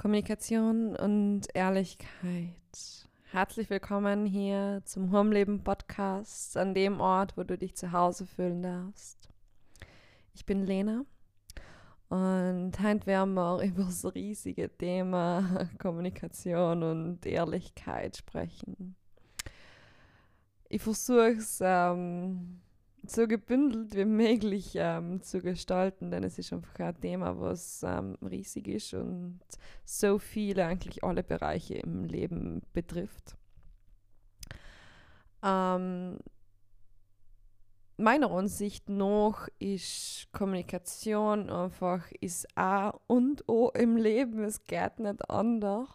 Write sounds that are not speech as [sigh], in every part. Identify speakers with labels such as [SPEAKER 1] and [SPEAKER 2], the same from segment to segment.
[SPEAKER 1] Kommunikation und Ehrlichkeit. Herzlich willkommen hier zum Homleben Podcast, an dem Ort, wo du dich zu Hause fühlen darfst. Ich bin Lena und heute werden wir [laughs] über das riesige Thema Kommunikation und Ehrlichkeit sprechen. Ich versuche es ähm, so gebündelt wie möglich ähm, zu gestalten, denn es ist einfach ein Thema, was ähm, riesig ist und so viele, eigentlich alle Bereiche im Leben betrifft. Ähm, meiner Ansicht nach ist Kommunikation einfach ist A und O im Leben, es geht nicht anders.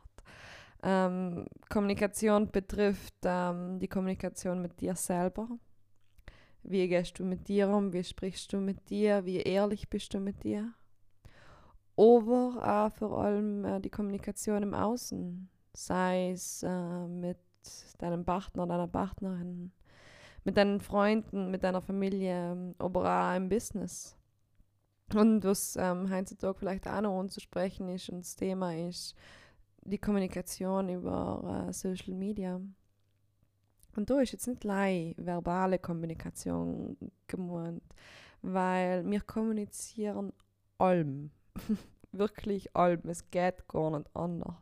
[SPEAKER 1] Ähm, Kommunikation betrifft ähm, die Kommunikation mit dir selber wie gehst du mit dir um? Wie sprichst du mit dir? Wie ehrlich bist du mit dir? Aber auch vor allem äh, die Kommunikation im Außen, sei es äh, mit deinem Partner, deiner Partnerin, mit deinen Freunden, mit deiner Familie, aber auch im Business. Und was ähm, heutzutage vielleicht auch noch anzusprechen ist und das Thema ist die Kommunikation über äh, Social Media. Und da ist jetzt nicht allein verbale Kommunikation gemeint, weil wir kommunizieren allem. [laughs] Wirklich allem. Es geht gar nicht anders.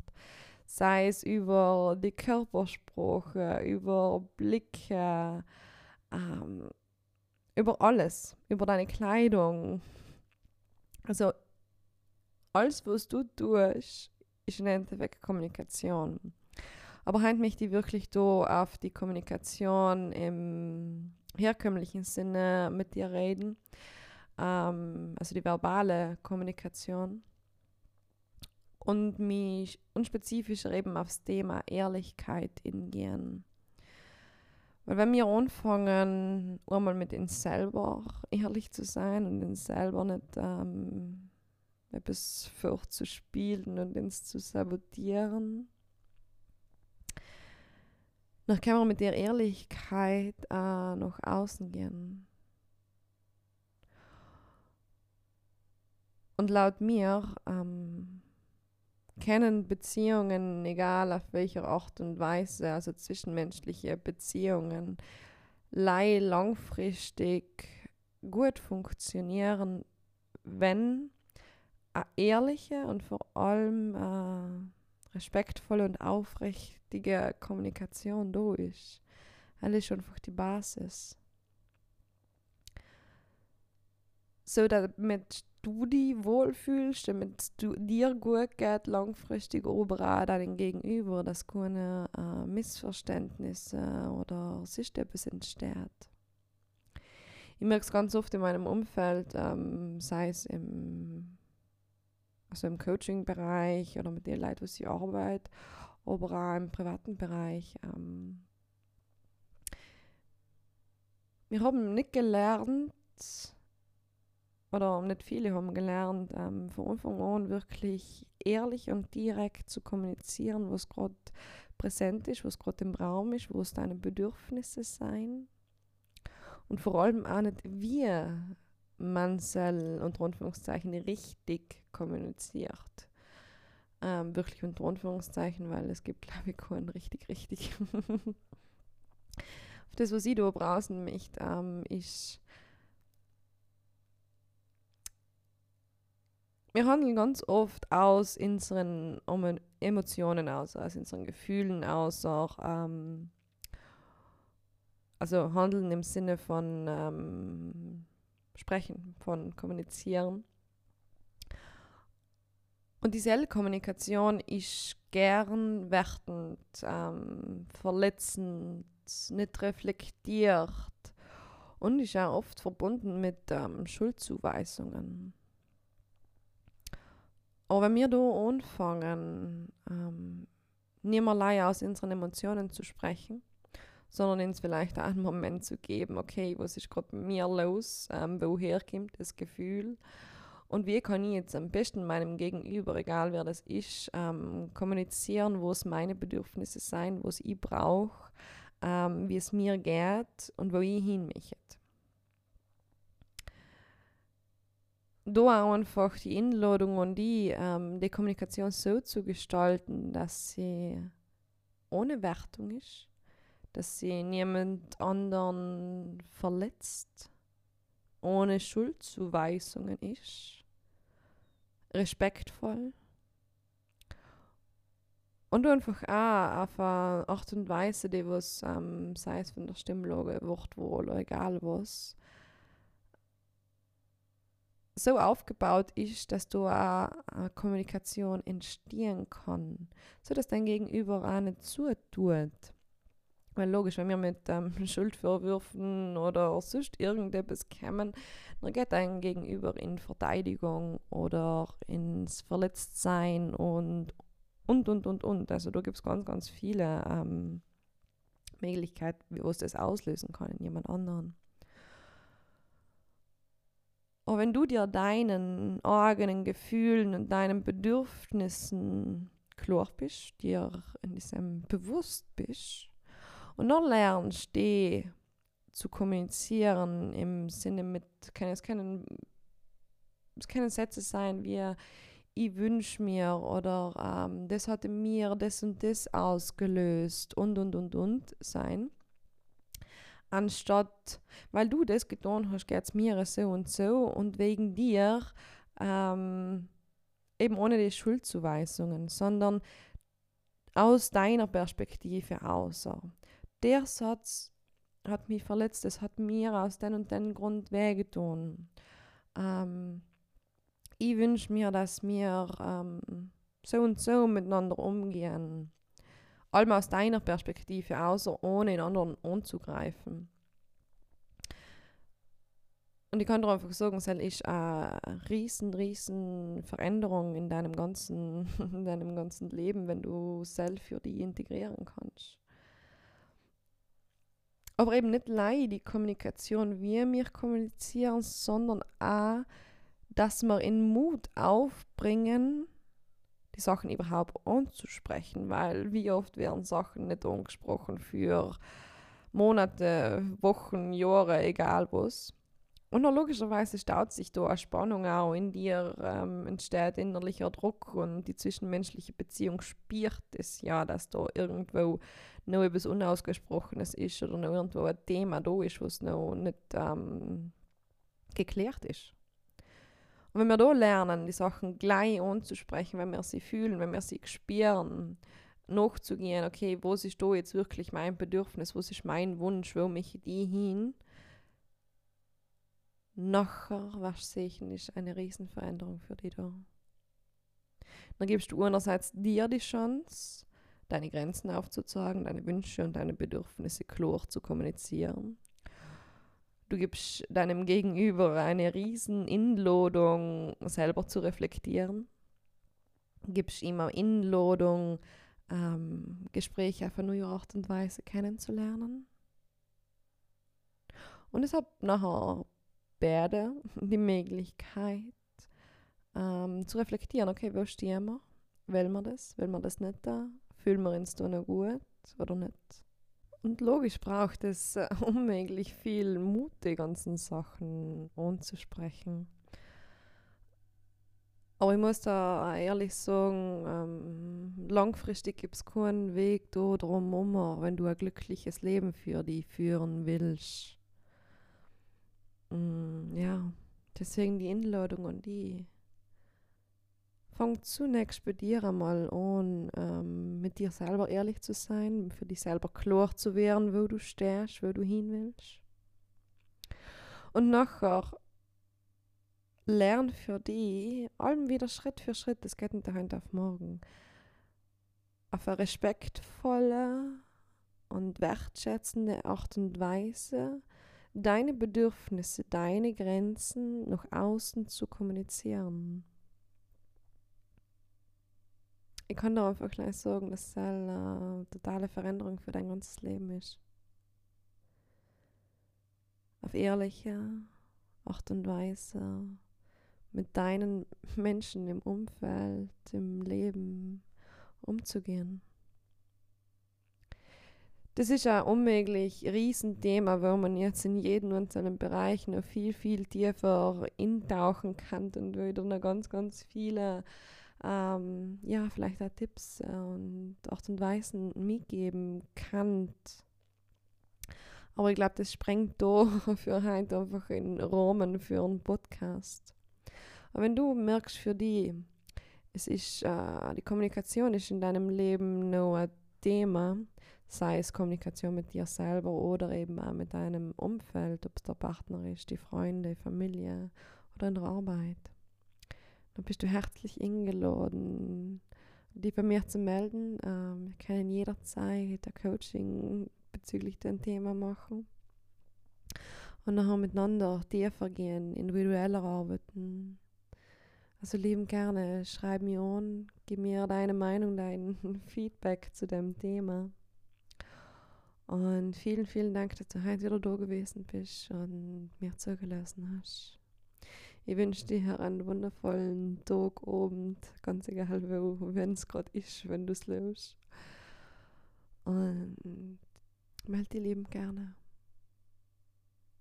[SPEAKER 1] Sei es über die Körpersprache, über Blicke, ähm, über alles, über deine Kleidung. Also alles, was du tust, ist im Endeffekt Kommunikation. Aber heute möchte ich wirklich da auf die Kommunikation im herkömmlichen Sinne mit dir reden. Ähm, also die verbale Kommunikation. Und mich unspezifischer eben aufs Thema Ehrlichkeit hingehen. Weil wenn wir anfangen, einmal mit uns selber ehrlich zu sein und uns selber nicht ähm, etwas vorzuspielen und uns zu sabotieren, dann kann man mit der Ehrlichkeit äh, nach außen gehen. Und laut mir ähm, kennen Beziehungen, egal auf welcher Art und Weise, also zwischenmenschliche Beziehungen, langfristig gut funktionieren, wenn eine ehrliche und vor allem äh, respektvolle und aufrichtige Kommunikation ist. Das ist einfach die Basis. So, damit du dich wohlfühlst, damit du dir gut geht, langfristig auch deinem Gegenüber, dass keine äh, Missverständnisse oder sich etwas entsteht. Ich merke es ganz oft in meinem Umfeld, ähm, sei es im also im Coaching-Bereich oder mit den Leuten, die ich arbeite, aber auch im privaten Bereich. Ähm, wir haben nicht gelernt, oder nicht viele haben gelernt, ähm, von Anfang an wirklich ehrlich und direkt zu kommunizieren, was gerade präsent ist, was gerade im Raum ist, was deine Bedürfnisse sein. Und vor allem auch nicht, wie man soll unter Anführungszeichen richtig kommuniziert. Ähm, wirklich unter Anführungszeichen, weil es gibt, glaube ich, keinen richtig, richtig. [laughs] Auf das, was ich da brauchen möchte, ähm, ist, wir handeln ganz oft aus unseren Emotionen aus, aus unseren Gefühlen aus, auch ähm, also handeln im Sinne von ähm, Sprechen, von Kommunizieren. Und diese Kommunikation ist gern wertend, ähm, verletzend, nicht reflektiert und ist auch oft verbunden mit ähm, Schuldzuweisungen. Aber wenn wir da anfangen, ähm, allein aus unseren Emotionen zu sprechen, sondern uns vielleicht auch einen Moment zu geben, okay, was ist gerade mit mir los, ähm, woher kommt das Gefühl und wie kann ich jetzt am besten meinem Gegenüber, egal wer das ist, ähm, kommunizieren, wo es meine Bedürfnisse sind, was ich brauche, ähm, wie es mir geht und wo ich hin möchte. da auch einfach die Einladung und die, ähm, die Kommunikation so zu gestalten, dass sie ohne Wertung ist, dass sie niemand anderen verletzt, ohne Schuldzuweisungen ist, respektvoll. Und einfach auch auf eine Art und Weise, die was, ähm, sei es von der Stimmlage, Wortwahl egal was, so aufgebaut ist, dass du auch eine Kommunikation entstehen kann, so dass dein Gegenüber auch nicht zutut. Weil logisch, wenn wir mit ähm, [laughs] Schuldvorwürfen oder sonst irgendetwas kommen, dann geht dein Gegenüber in Verteidigung oder ins Verletztsein und und und und und. Also da gibt es ganz, ganz viele ähm, Möglichkeiten, wie es das auslösen kann in jemand anderen. Und wenn du dir deinen eigenen Gefühlen und deinen Bedürfnissen klar bist, dir in diesem bewusst bist und dann lernst, die zu kommunizieren im Sinne mit, kann es können, es können Sätze sein wie, ich wünsche mir oder ähm, das hatte mir das und das ausgelöst und und und und sein anstatt, weil du das getan hast, geht es mir so und so und wegen dir, ähm, eben ohne die Schuldzuweisungen, sondern aus deiner Perspektive außer. Der Satz hat mich verletzt, es hat mir aus den und den Grund wehgetan. Ähm, ich wünsche mir, dass wir ähm, so und so miteinander umgehen allem aus deiner Perspektive außer ohne in anderen anzugreifen. Und ich kann dir einfach sagen, es ist eine riesen, riesen Veränderung in deinem ganzen, [laughs] in deinem ganzen Leben, wenn du selbst für die integrieren kannst. Aber eben nicht allein die Kommunikation, wie wir kommunizieren, sondern auch, dass wir in Mut aufbringen, die Sachen überhaupt anzusprechen, weil wie oft werden Sachen nicht angesprochen für Monate, Wochen, Jahre, egal was. Und logischerweise staut sich da eine Spannung auch in dir, ähm, entsteht innerlicher Druck und die zwischenmenschliche Beziehung spürt es ja, dass da irgendwo noch etwas Unausgesprochenes ist oder noch irgendwo ein Thema da ist, was noch nicht ähm, geklärt ist. Und wenn wir da lernen, die Sachen gleich anzusprechen, wenn wir sie fühlen, wenn wir sie spüren, nachzugehen, okay, was ist da jetzt wirklich mein Bedürfnis, was ist mein Wunsch, wo mich die hin, nachher, was sehe ich, ist eine Riesenveränderung für dich da. Dann gibst du einerseits dir die Chance, deine Grenzen aufzuzeigen, deine Wünsche und deine Bedürfnisse klar zu kommunizieren. Du gibst deinem Gegenüber eine riesen Inladung, selber zu reflektieren. Gibst ihm eine Inladung, ähm, Gespräche auf eine neue Art und Weise kennenzulernen. Und es hat nachher beide [laughs] die Möglichkeit ähm, zu reflektieren, okay, wo stehen wir? Will man das? Will man das nicht da? Fühlen wir uns da noch gut oder nicht? Und logisch braucht es äh, [laughs] unmöglich viel Mut, die ganzen Sachen anzusprechen. Aber ich muss da ehrlich sagen, ähm, langfristig gibt es keinen Weg da drum wenn du ein glückliches Leben für dich führen willst. Mm, ja, deswegen die Einladung an die fang zunächst bei dir einmal an, ähm, mit dir selber ehrlich zu sein, für dich selber klar zu werden, wo du stehst, wo du hin willst. Und nachher lern für dich, allem wieder Schritt für Schritt, das geht nicht Hand auf morgen, auf eine respektvolle und wertschätzende Art und Weise, deine Bedürfnisse, deine Grenzen nach außen zu kommunizieren ich kann dir einfach gleich sagen, dass es eine totale Veränderung für dein ganzes Leben ist. Auf ehrliche Art und Weise mit deinen Menschen im Umfeld, im Leben umzugehen. das ist ein unmöglich Riesenthema, wo man jetzt in jedem einzelnen Bereich noch viel, viel tiefer intauchen kann und wieder noch ganz, ganz viele, ähm, ja, vielleicht auch Tipps und Art und Weisen mitgeben kann. Aber ich glaube, das sprengt da [laughs] für heute einfach in Rahmen für einen Podcast. Aber wenn du merkst für die, es ist, äh, die Kommunikation ist in deinem Leben noch ein Thema, sei es Kommunikation mit dir selber oder eben auch mit deinem Umfeld, ob es der Partner ist, die Freunde, Familie oder in der Arbeit. Dann bist du herzlich eingeladen, dich bei mir zu melden. Ähm, wir können jederzeit ein Coaching bezüglich dem Thema machen. Und nachher miteinander tiefer gehen, individueller arbeiten. Also lieben gerne, schreib mir an, gib mir deine Meinung, dein [laughs] Feedback zu dem Thema. Und vielen, vielen Dank, dass du heute wieder da gewesen bist und mir zugelassen hast. Ich wünsche dir einen wundervollen Tag, Abend, ganz egal wenn es gerade ist, wenn du es löst. Und melde die lieben gerne.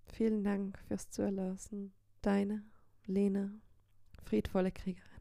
[SPEAKER 1] Vielen Dank fürs Zuhören. Deine Lena, friedvolle Kriegerin.